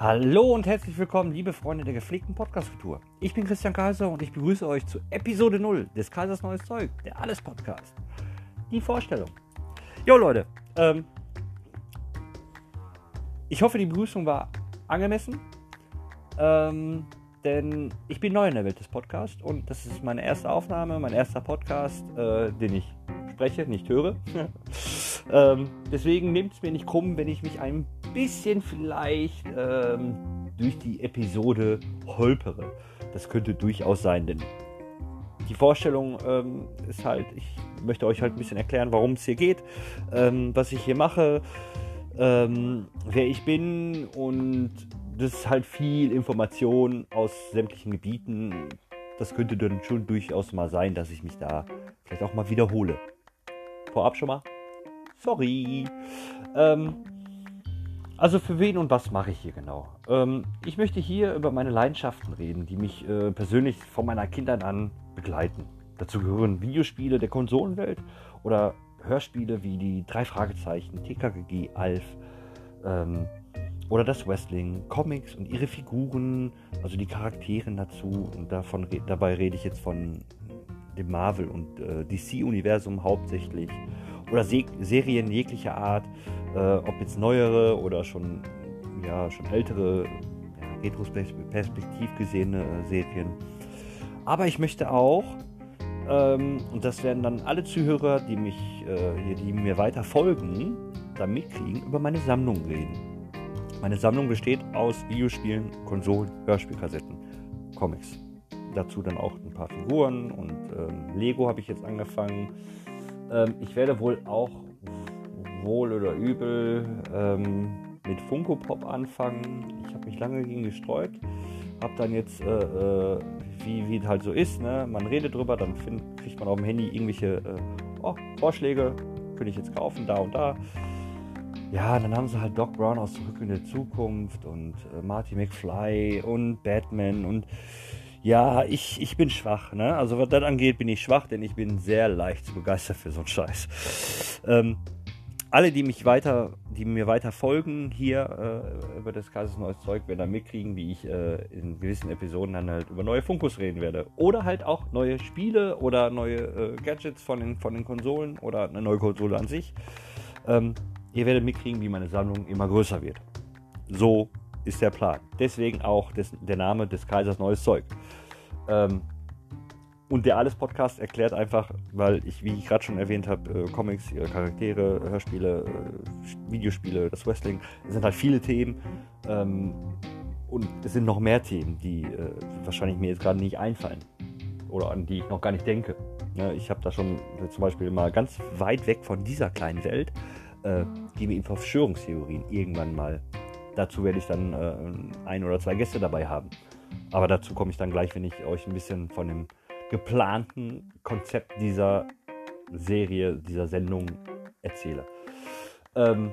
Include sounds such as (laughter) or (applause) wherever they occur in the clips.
Hallo und herzlich willkommen, liebe Freunde der gepflegten Podcast-Kultur. Ich bin Christian Kaiser und ich begrüße euch zu Episode 0 des Kaisers Neues Zeug, der Alles-Podcast. Die Vorstellung. Jo Leute, ähm, ich hoffe, die Begrüßung war angemessen, ähm, denn ich bin neu in der Welt des Podcasts und das ist meine erste Aufnahme, mein erster Podcast, äh, den ich spreche, nicht höre. (laughs) ähm, deswegen nehmt es mir nicht krumm, wenn ich mich ein bisschen vielleicht ähm, durch die Episode holpere. Das könnte durchaus sein, denn die Vorstellung ähm, ist halt, ich möchte euch halt ein bisschen erklären, worum es hier geht, ähm, was ich hier mache, ähm, wer ich bin und das ist halt viel Information aus sämtlichen Gebieten. Das könnte dann schon durchaus mal sein, dass ich mich da vielleicht auch mal wiederhole. Vorab schon mal. Sorry. Ähm, also für wen und was mache ich hier genau? Ähm, ich möchte hier über meine Leidenschaften reden, die mich äh, persönlich von meiner Kindheit an begleiten. Dazu gehören Videospiele der Konsolenwelt oder Hörspiele wie die drei Fragezeichen, TKGG, Alf ähm, oder das Wrestling, Comics und ihre Figuren, also die Charaktere dazu. Und davon, dabei rede ich jetzt von dem Marvel- und äh, DC-Universum hauptsächlich. Oder Se Serien jeglicher Art, äh, ob jetzt neuere oder schon, ja, schon ältere, retrospektiv gesehene äh, Serien. Aber ich möchte auch ähm, und das werden dann alle Zuhörer, die mich, äh, die mir weiter folgen, dann mitkriegen, über meine Sammlung reden. Meine Sammlung besteht aus Videospielen, Konsolen, Hörspielkassetten, Comics. Dazu dann auch ein paar Figuren und ähm, Lego habe ich jetzt angefangen. Ähm, ich werde wohl auch wohl oder übel ähm, mit Funko Pop anfangen. Ich habe mich lange gegen gestreut, habe dann jetzt äh, äh, wie, wie es halt so ist. Ne? Man redet drüber, dann find, kriegt man auf dem Handy irgendwelche äh, oh, Vorschläge, könnte ich jetzt kaufen, da und da. Ja, dann haben sie halt Doc Brown aus Zurück in der Zukunft und äh, Marty McFly und Batman und ja, ich, ich bin schwach. Ne? Also was das angeht, bin ich schwach, denn ich bin sehr leicht zu begeistern für so einen Scheiß. Ähm, alle, die mich weiter, die mir weiter folgen hier äh, über das Kaisers neues Zeug, werden dann mitkriegen, wie ich äh, in gewissen Episoden dann halt über neue Funkus reden werde. Oder halt auch neue Spiele oder neue äh, Gadgets von den, von den Konsolen oder eine neue Konsole an sich. Ähm, ihr werdet mitkriegen, wie meine Sammlung immer größer wird. So ist der Plan. Deswegen auch des, der Name des Kaisers neues Zeug. Ähm, und der Alles-Podcast erklärt einfach, weil ich, wie ich gerade schon erwähnt habe, äh, Comics, ihre Charaktere, Hörspiele, äh, Videospiele, das Wrestling, es sind halt viele Themen. Ähm, und es sind noch mehr Themen, die äh, wahrscheinlich mir jetzt gerade nicht einfallen. Oder an die ich noch gar nicht denke. Ja, ich habe da schon zum Beispiel mal ganz weit weg von dieser kleinen Welt, äh, gehen wir in Verschwörungstheorien irgendwann mal. Dazu werde ich dann äh, ein oder zwei Gäste dabei haben. Aber dazu komme ich dann gleich, wenn ich euch ein bisschen von dem geplanten Konzept dieser Serie, dieser Sendung erzähle. Ähm,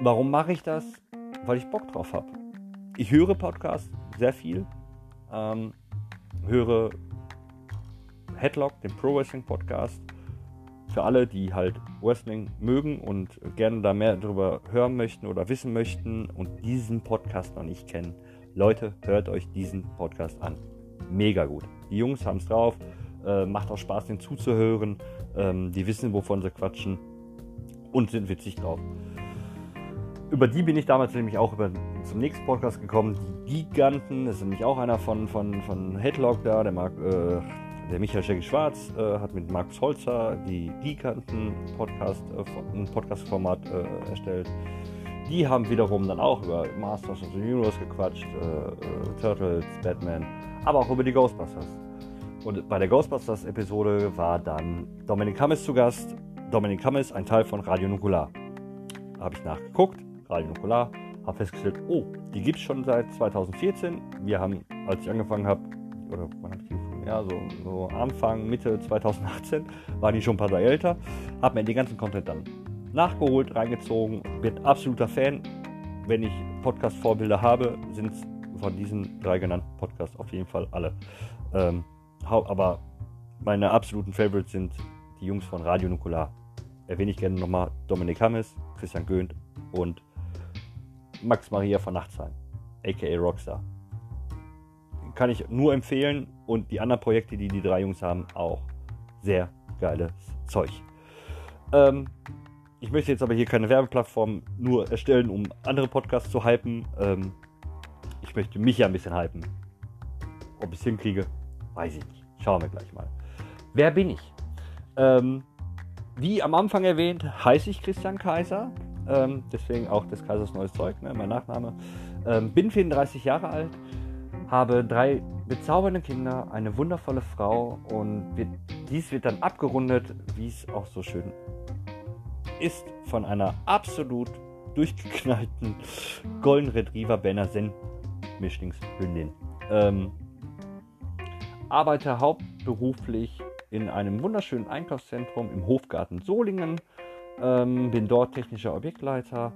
warum mache ich das? Weil ich Bock drauf habe. Ich höre Podcasts sehr viel. Ähm, höre Headlock, den Pro Wrestling Podcast. Für alle, die halt Wrestling mögen und gerne da mehr darüber hören möchten oder wissen möchten und diesen Podcast noch nicht kennen. Leute, hört euch diesen Podcast an. Mega gut. Die Jungs haben es drauf. Äh, macht auch Spaß, den zuzuhören. Ähm, die wissen, wovon sie quatschen und sind witzig drauf. Über die bin ich damals nämlich auch über, zum nächsten Podcast gekommen. Die Giganten, das ist nämlich auch einer von, von, von Headlock da, der, Mark, äh, der Michael Schecki Schwarz äh, hat mit Markus Holzer die Giganten Podcast, äh, ein Podcast-Format äh, erstellt. Die haben wiederum dann auch über Masters of the Universe gequatscht, äh, Turtles, Batman, aber auch über die Ghostbusters. Und bei der Ghostbusters-Episode war dann Dominik Hammes zu Gast. Dominik Hammes, ein Teil von Radio Nukular. Habe ich nachgeguckt, Radio Nukular, habe festgestellt, oh, die gibt es schon seit 2014. Wir haben, als ich angefangen habe, oder wann habe ich die ja, so, so Anfang, Mitte 2018, waren die schon ein paar Jahre älter, habe mir den ganzen Content dann nachgeholt, reingezogen, bin absoluter Fan. Wenn ich Podcast-Vorbilder habe, sind es von diesen drei genannten Podcasts auf jeden Fall alle. Ähm, aber meine absoluten Favorites sind die Jungs von Radio Nukular. Erwähne ich gerne nochmal Dominik Hammes, Christian Göhnt und Max Maria von Nachtsheim. aka Rockstar. Kann ich nur empfehlen und die anderen Projekte, die die drei Jungs haben, auch sehr geiles Zeug. Ähm, ich möchte jetzt aber hier keine Werbeplattform nur erstellen, um andere Podcasts zu hypen. Ähm, ich möchte mich ja ein bisschen hypen. Ob ich es hinkriege, weiß ich nicht. Schauen wir gleich mal. Wer bin ich? Ähm, wie am Anfang erwähnt, heiße ich Christian Kaiser. Ähm, deswegen auch des Kaisers neues Zeug, ne, mein Nachname. Ähm, bin 34 Jahre alt, habe drei bezaubernde Kinder, eine wundervolle Frau und wird, dies wird dann abgerundet, wie es auch so schön ist, von einer absolut durchgeknallten Golden Retriever Berner Sen Mischlingshündin. Ähm, arbeite hauptberuflich in einem wunderschönen Einkaufszentrum im Hofgarten Solingen. Ähm, bin dort technischer Objektleiter.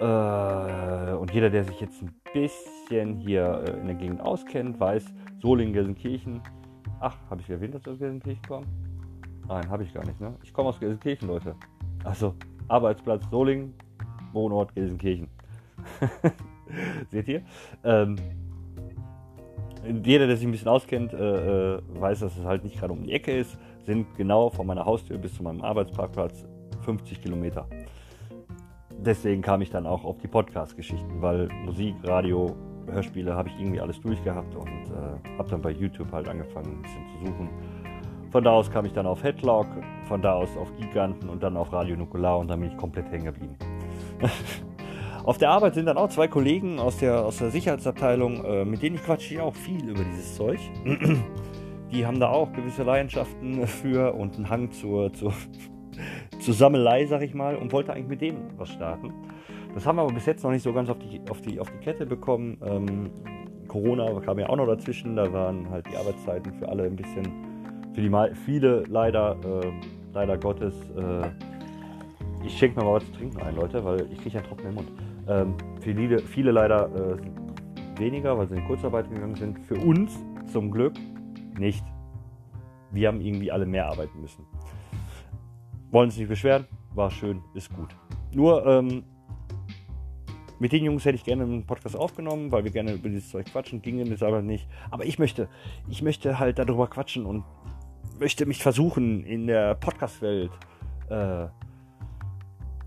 Äh, und jeder, der sich jetzt ein bisschen hier äh, in der Gegend auskennt, weiß, Solingen, Gelsenkirchen. Ach, habe ich erwähnt, dass ich aus Gelsenkirchen komme? Nein, habe ich gar nicht. Ne? Ich komme aus Gelsenkirchen, Leute. Also, Arbeitsplatz Solingen, Wohnort Gelsenkirchen. (laughs) Seht ihr? Ähm, jeder, der sich ein bisschen auskennt, äh, äh, weiß, dass es halt nicht gerade um die Ecke ist. Sind genau von meiner Haustür bis zu meinem Arbeitsparkplatz 50 Kilometer. Deswegen kam ich dann auch auf die Podcast-Geschichten, weil Musik, Radio, Hörspiele habe ich irgendwie alles durchgehabt und äh, habe dann bei YouTube halt angefangen, ein bisschen zu suchen. Von da aus kam ich dann auf Headlock, von da aus auf Giganten und dann auf Radio Nukular und dann bin ich komplett hängen geblieben. (laughs) Auf der Arbeit sind dann auch zwei Kollegen aus der, aus der Sicherheitsabteilung, äh, mit denen ich quatsche ich auch viel über dieses Zeug. (clears throat) Die haben da auch gewisse Leidenschaften für und einen Hang zur, zur, zur Sammelei, sag ich mal, und wollte eigentlich mit denen was starten. Das haben wir aber bis jetzt noch nicht so ganz auf die, auf die, auf die Kette bekommen. Ähm, Corona kam ja auch noch dazwischen, da waren halt die Arbeitszeiten für alle ein bisschen, für die viele leider, äh, leider Gottes. Äh, ich schenke mir mal was zu trinken ein, Leute, weil ich kriege ja trocken im Mund. Ähm, viele, viele leider äh, weniger, weil sie in Kurzarbeit gegangen sind. Für uns zum Glück nicht. Wir haben irgendwie alle mehr arbeiten müssen. Wollen sich nicht beschweren, war schön, ist gut. Nur ähm, mit den Jungs hätte ich gerne einen Podcast aufgenommen, weil wir gerne über dieses Zeug quatschen, gingen es aber nicht. Aber ich möchte, ich möchte halt darüber quatschen und möchte mich versuchen in der Podcast-Welt äh,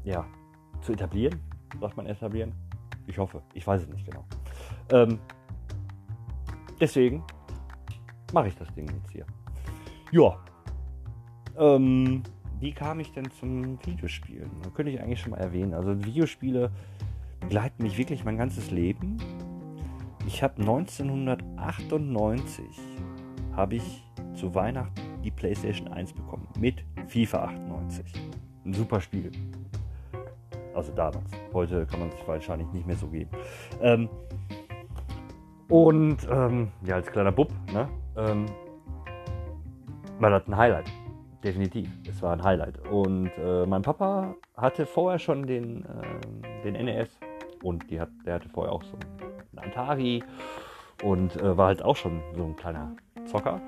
ja, zu etablieren. Sagt man etablieren? Ich hoffe. Ich weiß es nicht genau. Ähm, deswegen mache ich das Ding jetzt hier. Ja. Ähm, wie kam ich denn zum Videospielen? Da könnte ich eigentlich schon mal erwähnen. Also Videospiele begleiten mich wirklich mein ganzes Leben. Ich habe 1998 habe ich zu Weihnachten die PlayStation 1 bekommen mit FIFA 98. Ein super Spiel. Also damals. Heute kann man sich wahrscheinlich nicht mehr so geben. Ähm, und ähm, ja, als kleiner Bub, ne, ähm, war das ein Highlight. Definitiv. Es war ein Highlight. Und äh, mein Papa hatte vorher schon den, äh, den NES und die hat, der hatte vorher auch so einen Atari und äh, war halt auch schon so ein kleiner Zocker.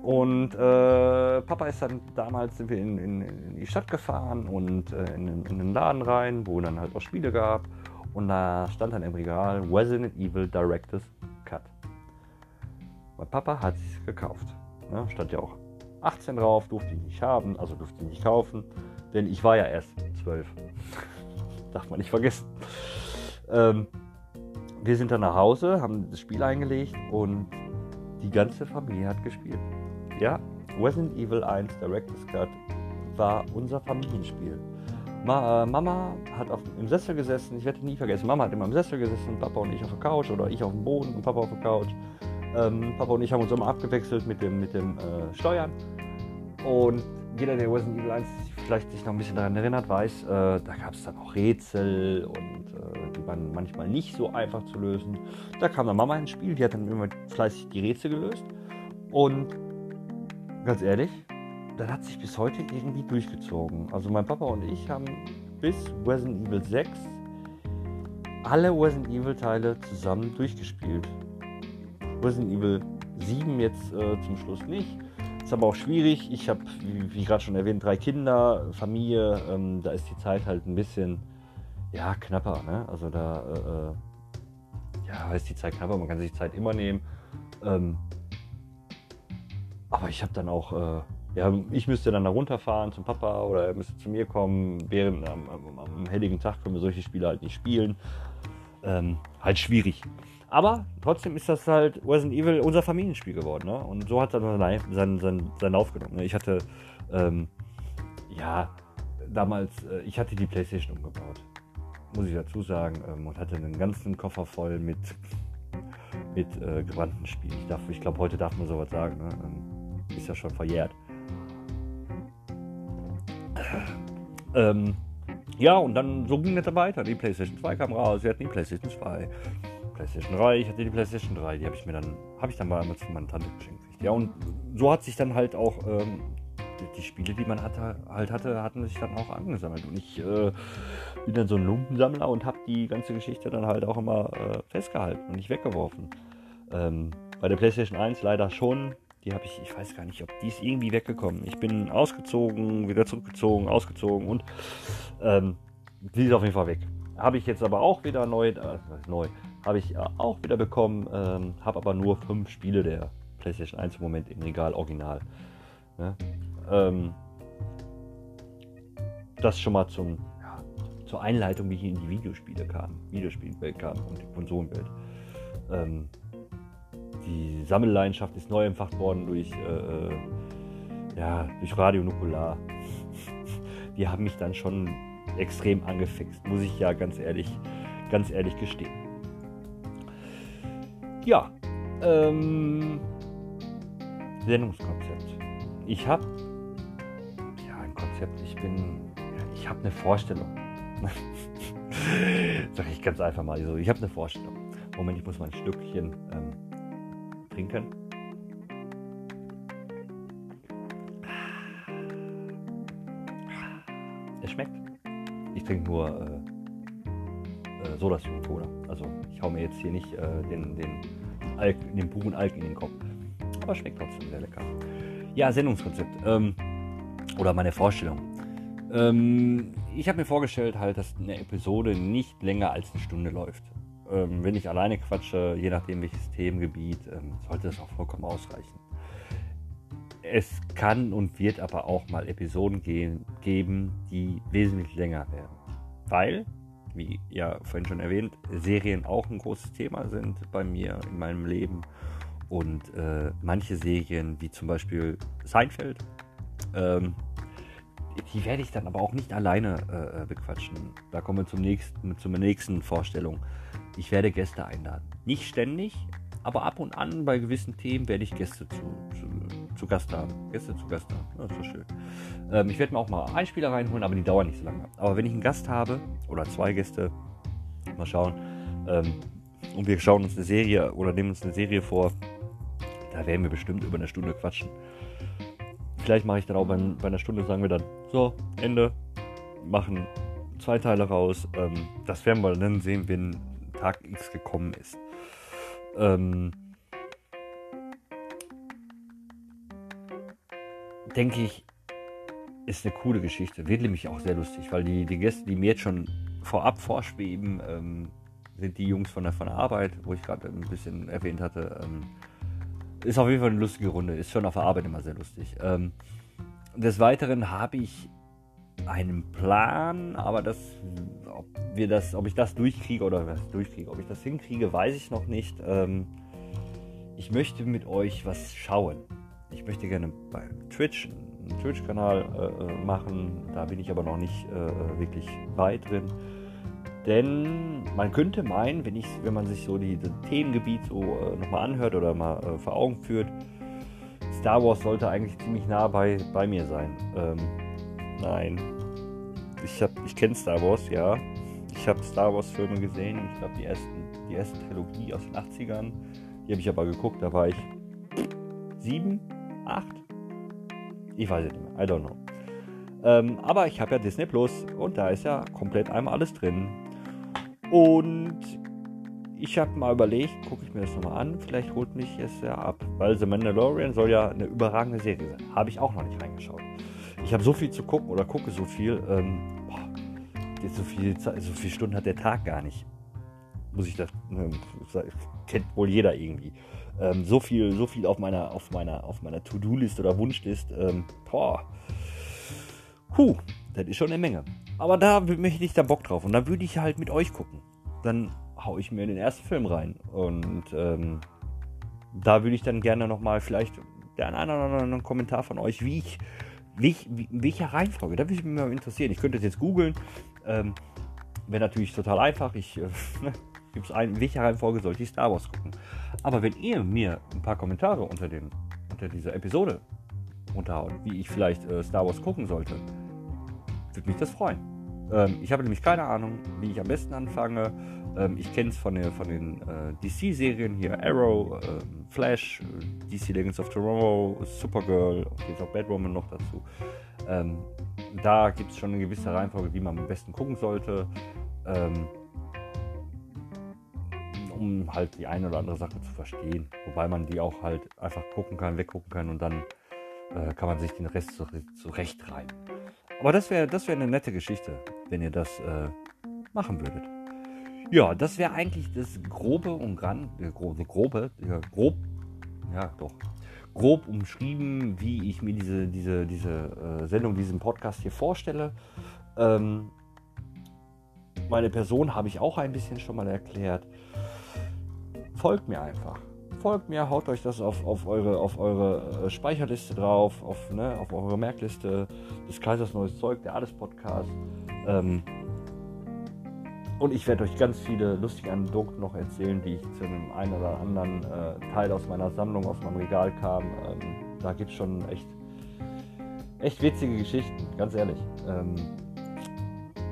Und äh, Papa ist dann damals sind wir in, in, in die Stadt gefahren und äh, in, in, den Laden rein, wo dann halt auch Spiele gab. Und da stand dann im Regal Resident Evil Director's Cut. Mein Papa hat es gekauft. Ne? Stand ja auch 18 drauf, durfte ich nicht haben, also durfte ich nicht kaufen, denn ich war ja erst 12. (laughs) Darf man nicht vergessen. Ähm, wir sind dann nach Hause, haben das Spiel eingelegt und die ganze Familie hat gespielt. Ja, Resident Evil 1 Director's Cut war unser Familienspiel. Ma, äh, Mama hat auf, im Sessel gesessen, ich werde nie vergessen, Mama hat immer im Sessel gesessen, Papa und ich auf der Couch oder ich auf dem Boden und Papa auf der Couch. Ähm, Papa und ich haben uns immer abgewechselt mit dem, mit dem äh, Steuern. Und jeder, der Resident Evil 1 vielleicht sich noch ein bisschen daran erinnert, weiß, äh, da gab es dann auch Rätsel und äh, die waren manchmal nicht so einfach zu lösen. Da kam dann Mama ins Spiel, die hat dann immer fleißig die Rätsel gelöst. Und ganz ehrlich, das hat sich bis heute irgendwie durchgezogen. Also mein Papa und ich haben bis Resident Evil 6 alle Resident Evil Teile zusammen durchgespielt. Resident Evil 7 jetzt äh, zum Schluss nicht. Ist aber auch schwierig. Ich habe, wie, wie gerade schon erwähnt, drei Kinder, Familie. Ähm, da ist die Zeit halt ein bisschen ja, knapper. Ne? Also da, äh, äh ja, ist die Zeit knapp, man kann sich Zeit immer nehmen. Ähm, aber ich habe dann auch, äh, ja, ich müsste dann da runterfahren zum Papa oder er müsste zu mir kommen. Während am, am, am helligen Tag können wir solche Spiele halt nicht spielen. Ähm, halt schwierig. Aber trotzdem ist das halt Resident Evil unser Familienspiel geworden. Ne? Und so hat er dann seinen, seinen, seinen Lauf genommen. Ne? Ich hatte, ähm, ja, damals, äh, ich hatte die Playstation umgebaut. Muss ich dazu sagen. Ähm, und hatte einen ganzen Koffer voll mit, mit äh, gewandten Spielen. Ich, ich glaube, heute darf man sowas sagen. Ne? Ähm, ist ja schon verjährt. Ähm, ja, und dann so ging dann weiter. Die PlayStation 2 kam raus, wir hatten die PlayStation 2. PlayStation 3, ich hatte die PlayStation 3, die habe ich mir dann, habe ich dann mal von meiner Tante geschenkt. Ja, und so hat sich dann halt auch ähm, die Spiele, die man hatte, halt hatte, hatten sich dann auch angesammelt. Und ich äh, bin dann so ein Lumpensammler und habe die ganze Geschichte dann halt auch immer äh, festgehalten und nicht weggeworfen. Ähm, bei der PlayStation 1 leider schon. Die habe ich, ich weiß gar nicht, ob die ist irgendwie weggekommen. Ich bin ausgezogen, wieder zurückgezogen, ausgezogen und ähm, die ist auf jeden Fall weg. Habe ich jetzt aber auch wieder neu, äh, neu, habe ich auch wieder bekommen, ähm, habe aber nur fünf Spiele der PlayStation 1 im Moment im Regal original. Ne? Ähm, das schon mal zum, ja, zur Einleitung, wie ich in die Videospiele kam, Videospielwelt kam und die Konsolenwelt. Ähm, die Sammelleidenschaft ist neu empfacht worden durch, äh, äh ja, durch Radio Nukular. (laughs) Die haben mich dann schon extrem angefixt, muss ich ja ganz ehrlich, ganz ehrlich gestehen. Ja, ähm, Sendungskonzept. Ich habe ja ein Konzept. Ich bin, ich habe eine Vorstellung. (laughs) Sag ich ganz einfach mal so. Ich habe eine Vorstellung. Moment, ich muss mal ein Stückchen ähm, trinken. Es schmeckt. Ich trinke nur äh, äh, Soda Stream Cola. Also ich hau mir jetzt hier nicht äh, den, den, Alk, den puren Alk in den Kopf. Aber schmeckt trotzdem sehr lecker. Ja, Sendungskonzept. Ähm, oder meine Vorstellung. Ähm, ich habe mir vorgestellt, halt, dass eine Episode nicht länger als eine Stunde läuft ähm, wenn ich alleine quatsche, je nachdem welches Themengebiet, ähm, sollte das auch vollkommen ausreichen. Es kann und wird aber auch mal Episoden gehen, geben, die wesentlich länger werden. Weil, wie ja vorhin schon erwähnt, Serien auch ein großes Thema sind bei mir in meinem Leben. Und äh, manche Serien, wie zum Beispiel Seinfeld, ähm, die werde ich dann aber auch nicht alleine äh, bequatschen. Da kommen wir zum nächsten, zur nächsten Vorstellung. Ich werde Gäste einladen. Nicht ständig, aber ab und an bei gewissen Themen werde ich Gäste zu, zu, zu Gast haben. Gäste zu Gast haben. Das ist so schön. Ähm, ich werde mir auch mal Einspieler reinholen, aber die dauern nicht so lange. Aber wenn ich einen Gast habe oder zwei Gäste, mal schauen, ähm, und wir schauen uns eine Serie oder nehmen uns eine Serie vor, da werden wir bestimmt über eine Stunde quatschen. Vielleicht mache ich dann auch bei, bei einer Stunde, sagen wir dann, so, Ende, machen zwei Teile raus. Ähm, das werden wir dann sehen, wenn Tag X gekommen ist. Ähm, denke ich, ist eine coole Geschichte. Wird nämlich auch sehr lustig, weil die, die Gäste, die mir jetzt schon vorab vorschweben, ähm, sind die Jungs von der, von der Arbeit, wo ich gerade ein bisschen erwähnt hatte. Ähm, ist auf jeden Fall eine lustige Runde. Ist schon auf der Arbeit immer sehr lustig. Ähm, des Weiteren habe ich einen Plan, aber das, ob wir das, ob ich das durchkriege oder was durchkriege, ob ich das hinkriege, weiß ich noch nicht. Ähm, ich möchte mit euch was schauen. Ich möchte gerne bei Twitch einen Twitch-Kanal äh, äh, machen. Da bin ich aber noch nicht äh, wirklich weit drin. Denn man könnte meinen, wenn, ich, wenn man sich so dieses Themengebiet so äh, nochmal anhört oder mal äh, vor Augen führt, Star Wars sollte eigentlich ziemlich nah bei, bei mir sein. Ähm, nein, ich, ich kenne Star Wars, ja. Ich habe Star Wars Filme gesehen. Ich glaube, die, die erste Trilogie aus den 80ern. Die habe ich aber geguckt, da war ich sieben, acht. Ich weiß es nicht mehr. I don't know. Ähm, aber ich habe ja Disney Plus und da ist ja komplett einmal alles drin. Und ich habe mal überlegt, gucke ich mir das nochmal an, vielleicht holt mich es ja ab. Weil The Mandalorian soll ja eine überragende Serie sein. Habe ich auch noch nicht reingeschaut. Ich habe so viel zu gucken oder gucke so viel. Ähm, boah, so viel, so viele Stunden hat der Tag gar nicht. Muss ich das, ne, kennt wohl jeder irgendwie. Ähm, so viel, so viel auf meiner, auf meiner, auf meiner To-Do-List oder Wunschlist. Ähm, boah. Puh, das ist schon eine Menge. Aber da möchte ich da Bock drauf. Und dann würde ich halt mit euch gucken. Dann haue ich mir in den ersten Film rein. Und ähm, da würde ich dann gerne nochmal vielleicht der einen oder anderen Kommentar von euch, wie ich, wie ich, wie, welche Reihenfolge, da würde ich mich mal interessieren. Ich könnte das jetzt googeln. Ähm, Wäre natürlich total einfach. Ich äh, (laughs) gibt es ein, welche Reihenfolge sollte ich Star Wars gucken. Aber wenn ihr mir ein paar Kommentare unter, den, unter dieser Episode unterhaut, wie ich vielleicht äh, Star Wars gucken sollte, würde mich das freuen. Ähm, ich habe nämlich keine Ahnung, wie ich am besten anfange. Ähm, ich kenne es von, von den äh, DC-Serien hier: Arrow, äh, Flash, DC Legends of Tomorrow, Supergirl, jetzt auch Batwoman noch dazu. Ähm, da gibt es schon eine gewisse Reihenfolge, wie man am besten gucken sollte. Um halt die eine oder andere Sache zu verstehen. Wobei man die auch halt einfach gucken kann, weggucken kann und dann äh, kann man sich den Rest zurecht rein. Aber das wäre das wär eine nette Geschichte, wenn ihr das äh, machen würdet. Ja, das wäre eigentlich das grobe und gran, äh, grobe, grobe, ja, grob, ja doch, grob umschrieben, wie ich mir diese, diese, diese äh, Sendung, diesen Podcast hier vorstelle. Ähm, meine Person habe ich auch ein bisschen schon mal erklärt. Folgt mir einfach. Folgt mir, haut euch das auf, auf eure, auf eure äh, Speicherliste drauf, auf, ne, auf eure Merkliste des Kaisers Neues Zeug, der Alles Podcast. Ähm, und ich werde euch ganz viele lustige Anekdoten noch erzählen, die ich zu einem einen oder anderen äh, Teil aus meiner Sammlung, aus meinem Regal kam. Ähm, da gibt es schon echt, echt witzige Geschichten, ganz ehrlich. Ähm,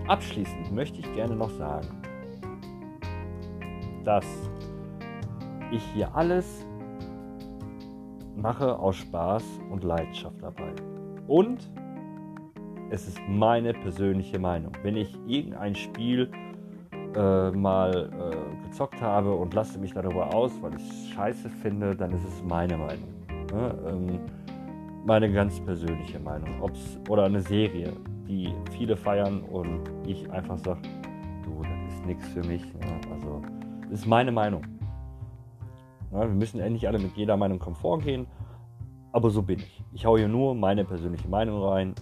abschließend möchte ich gerne noch sagen, dass ich hier alles mache aus Spaß und Leidenschaft dabei. Und es ist meine persönliche Meinung. Wenn ich irgendein Spiel äh, mal äh, gezockt habe und lasse mich darüber aus, weil ich es scheiße finde, dann ist es meine Meinung. Ne? Ähm, meine ganz persönliche Meinung. Ob's, oder eine Serie, die viele feiern und ich einfach sage, du, das ist nichts für mich. Ne? Also, das ist meine Meinung. Wir müssen endlich alle mit jeder Meinung komfort gehen, aber so bin ich. Ich haue hier nur meine persönliche Meinung rein,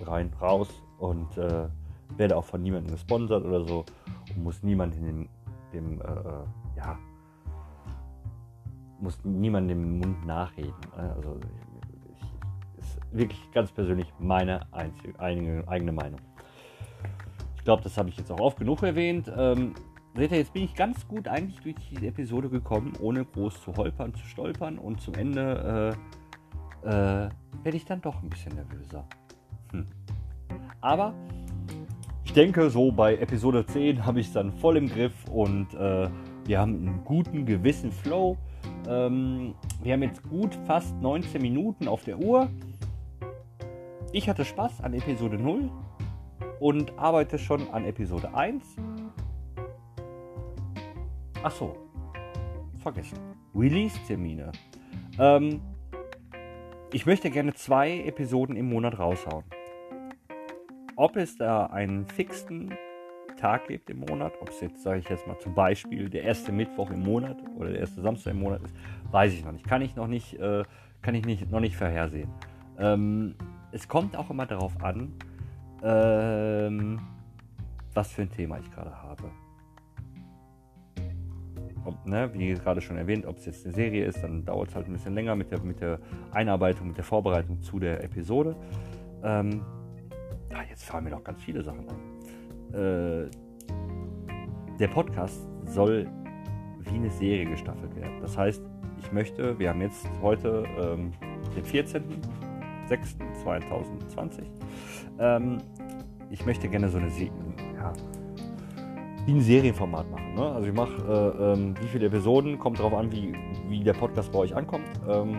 rein, raus und äh, werde auch von niemandem gesponsert oder so und muss niemandem dem, dem äh, äh, ja, muss niemandem den Mund nachreden. Also ich, ist wirklich ganz persönlich meine einzige, eigene, eigene Meinung. Ich glaube, das habe ich jetzt auch oft genug erwähnt. Ähm, seht ihr, jetzt bin ich ganz gut eigentlich durch diese Episode gekommen, ohne groß zu holpern, zu stolpern und zum Ende äh, äh, werde ich dann doch ein bisschen nervöser. Hm. Aber ich denke, so bei Episode 10 habe ich es dann voll im Griff und äh, wir haben einen guten, gewissen Flow. Ähm, wir haben jetzt gut fast 19 Minuten auf der Uhr. Ich hatte Spaß an Episode 0 und arbeite schon an Episode 1. Achso, vergessen. Release-Termine. Ähm, ich möchte gerne zwei Episoden im Monat raushauen. Ob es da einen fixen Tag gibt im Monat, ob es jetzt, sage ich jetzt mal zum Beispiel, der erste Mittwoch im Monat oder der erste Samstag im Monat ist, weiß ich noch nicht. Kann ich noch nicht, äh, kann ich nicht, noch nicht vorhersehen. Ähm, es kommt auch immer darauf an, ähm, was für ein Thema ich gerade habe ob, ne, wie gerade schon erwähnt, ob es jetzt eine Serie ist, dann dauert es halt ein bisschen länger mit der, mit der Einarbeitung, mit der Vorbereitung zu der Episode. Ähm, ah, jetzt fallen mir noch ganz viele Sachen ein. Äh, der Podcast soll wie eine Serie gestaffelt werden. Das heißt, ich möchte, wir haben jetzt heute ähm, den 14.06.2020. Ähm, ich möchte gerne so eine Serie, ja, wie ein Serienformat machen. Ne? Also ich mache, äh, ähm, wie viele Episoden, kommt darauf an, wie, wie der Podcast bei euch ankommt. Ähm,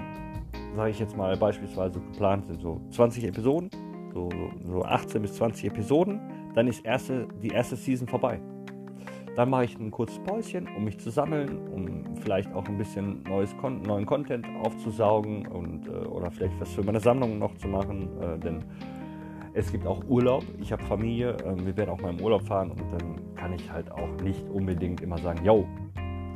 Sage ich jetzt mal beispielsweise geplant sind so 20 Episoden, so, so 18 bis 20 Episoden, dann ist erste, die erste Season vorbei. Dann mache ich ein kurzes Päuschen, um mich zu sammeln, um vielleicht auch ein bisschen neues Kon neuen Content aufzusaugen und, äh, oder vielleicht was für meine Sammlung noch zu machen, äh, denn es gibt auch Urlaub. Ich habe Familie, äh, wir werden auch mal im Urlaub fahren und dann kann ich halt auch nicht unbedingt immer sagen, yo,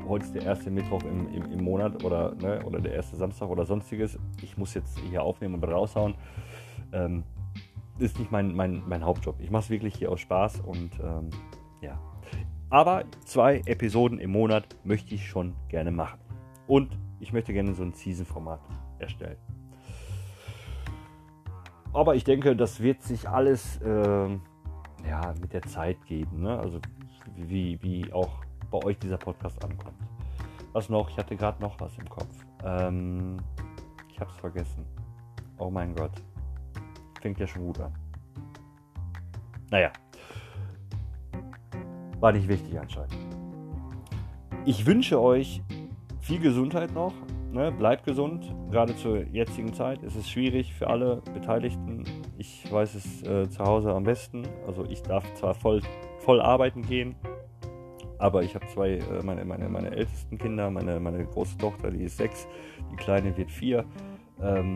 heute ist der erste Mittwoch im, im, im Monat oder, ne, oder der erste Samstag oder sonstiges. Ich muss jetzt hier aufnehmen und raushauen. Ähm, ist nicht mein, mein, mein Hauptjob. Ich mache es wirklich hier aus Spaß und ähm, ja. Aber zwei Episoden im Monat möchte ich schon gerne machen. Und ich möchte gerne so ein Season-Format erstellen. Aber ich denke, das wird sich alles äh, ja, mit der Zeit geben. Ne? Also wie, wie auch bei euch dieser Podcast ankommt. Was noch? Ich hatte gerade noch was im Kopf. Ähm, ich es vergessen. Oh mein Gott. Fängt ja schon gut an. Naja. War nicht wichtig anscheinend. Ich wünsche euch viel Gesundheit noch. Ne? Bleibt gesund. Gerade zur jetzigen Zeit ist es schwierig für alle Beteiligten. Ich weiß es äh, zu Hause am besten. Also ich darf zwar voll, voll arbeiten gehen, aber ich habe zwei, äh, meine, meine, meine ältesten Kinder, meine, meine große Tochter, die ist sechs, die kleine wird vier. Ähm,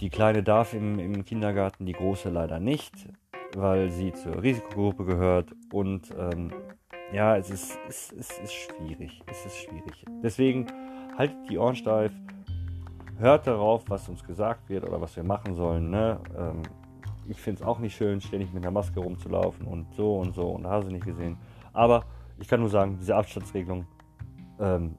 die kleine darf im, im Kindergarten, die große leider nicht, weil sie zur Risikogruppe gehört. Und ähm, ja, es ist, es, es ist schwierig. Es ist schwierig. Deswegen haltet die Ohren steif, hört darauf, was uns gesagt wird oder was wir machen sollen. Ne? Ähm, ich finde es auch nicht schön, ständig mit einer Maske rumzulaufen und so und so und hast du nicht gesehen. Aber ich kann nur sagen, diese Abstandsregelung, ähm,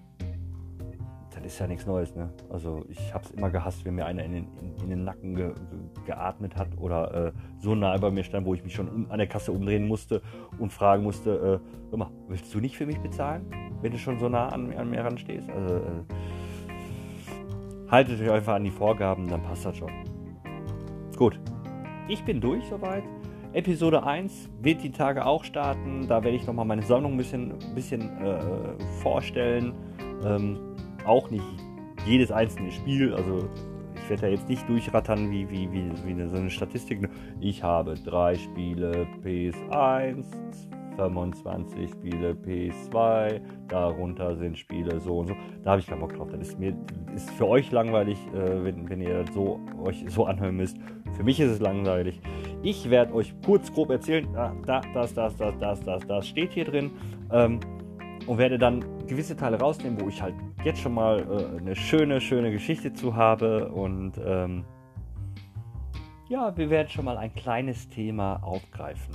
das ist ja nichts Neues. Ne? Also ich habe es immer gehasst, wenn mir einer in den, in, in den Nacken ge, ge, geatmet hat oder äh, so nah bei mir stand, wo ich mich schon um, an der Kasse umdrehen musste und fragen musste, äh, mal, willst du nicht für mich bezahlen, wenn du schon so nah an, an mir ran stehst? Also, äh, haltet euch einfach an die Vorgaben, dann passt das schon. Gut, ich bin durch soweit. Episode 1 wird die Tage auch starten. Da werde ich nochmal meine Sammlung ein bisschen, bisschen äh, vorstellen. Ähm, auch nicht jedes einzelne Spiel. Also ich werde da jetzt nicht durchrattern wie, wie, wie, wie so eine Statistik. Ich habe drei Spiele PS1, 25 Spiele PS2, darunter sind Spiele so und so. Da habe ich keinen Bock drauf. Das ist, mir, ist für euch langweilig, äh, wenn, wenn ihr so, euch so anhören müsst. Für mich ist es langweilig. Ich werde euch kurz grob erzählen, ah, da, das, das, das, das, das, das steht hier drin. Ähm, und werde dann gewisse Teile rausnehmen, wo ich halt jetzt schon mal äh, eine schöne, schöne Geschichte zu habe. Und ähm, ja, wir werden schon mal ein kleines Thema aufgreifen.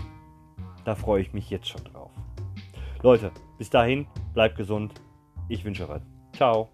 Da freue ich mich jetzt schon drauf. Leute, bis dahin, bleibt gesund. Ich wünsche euch was. Ciao.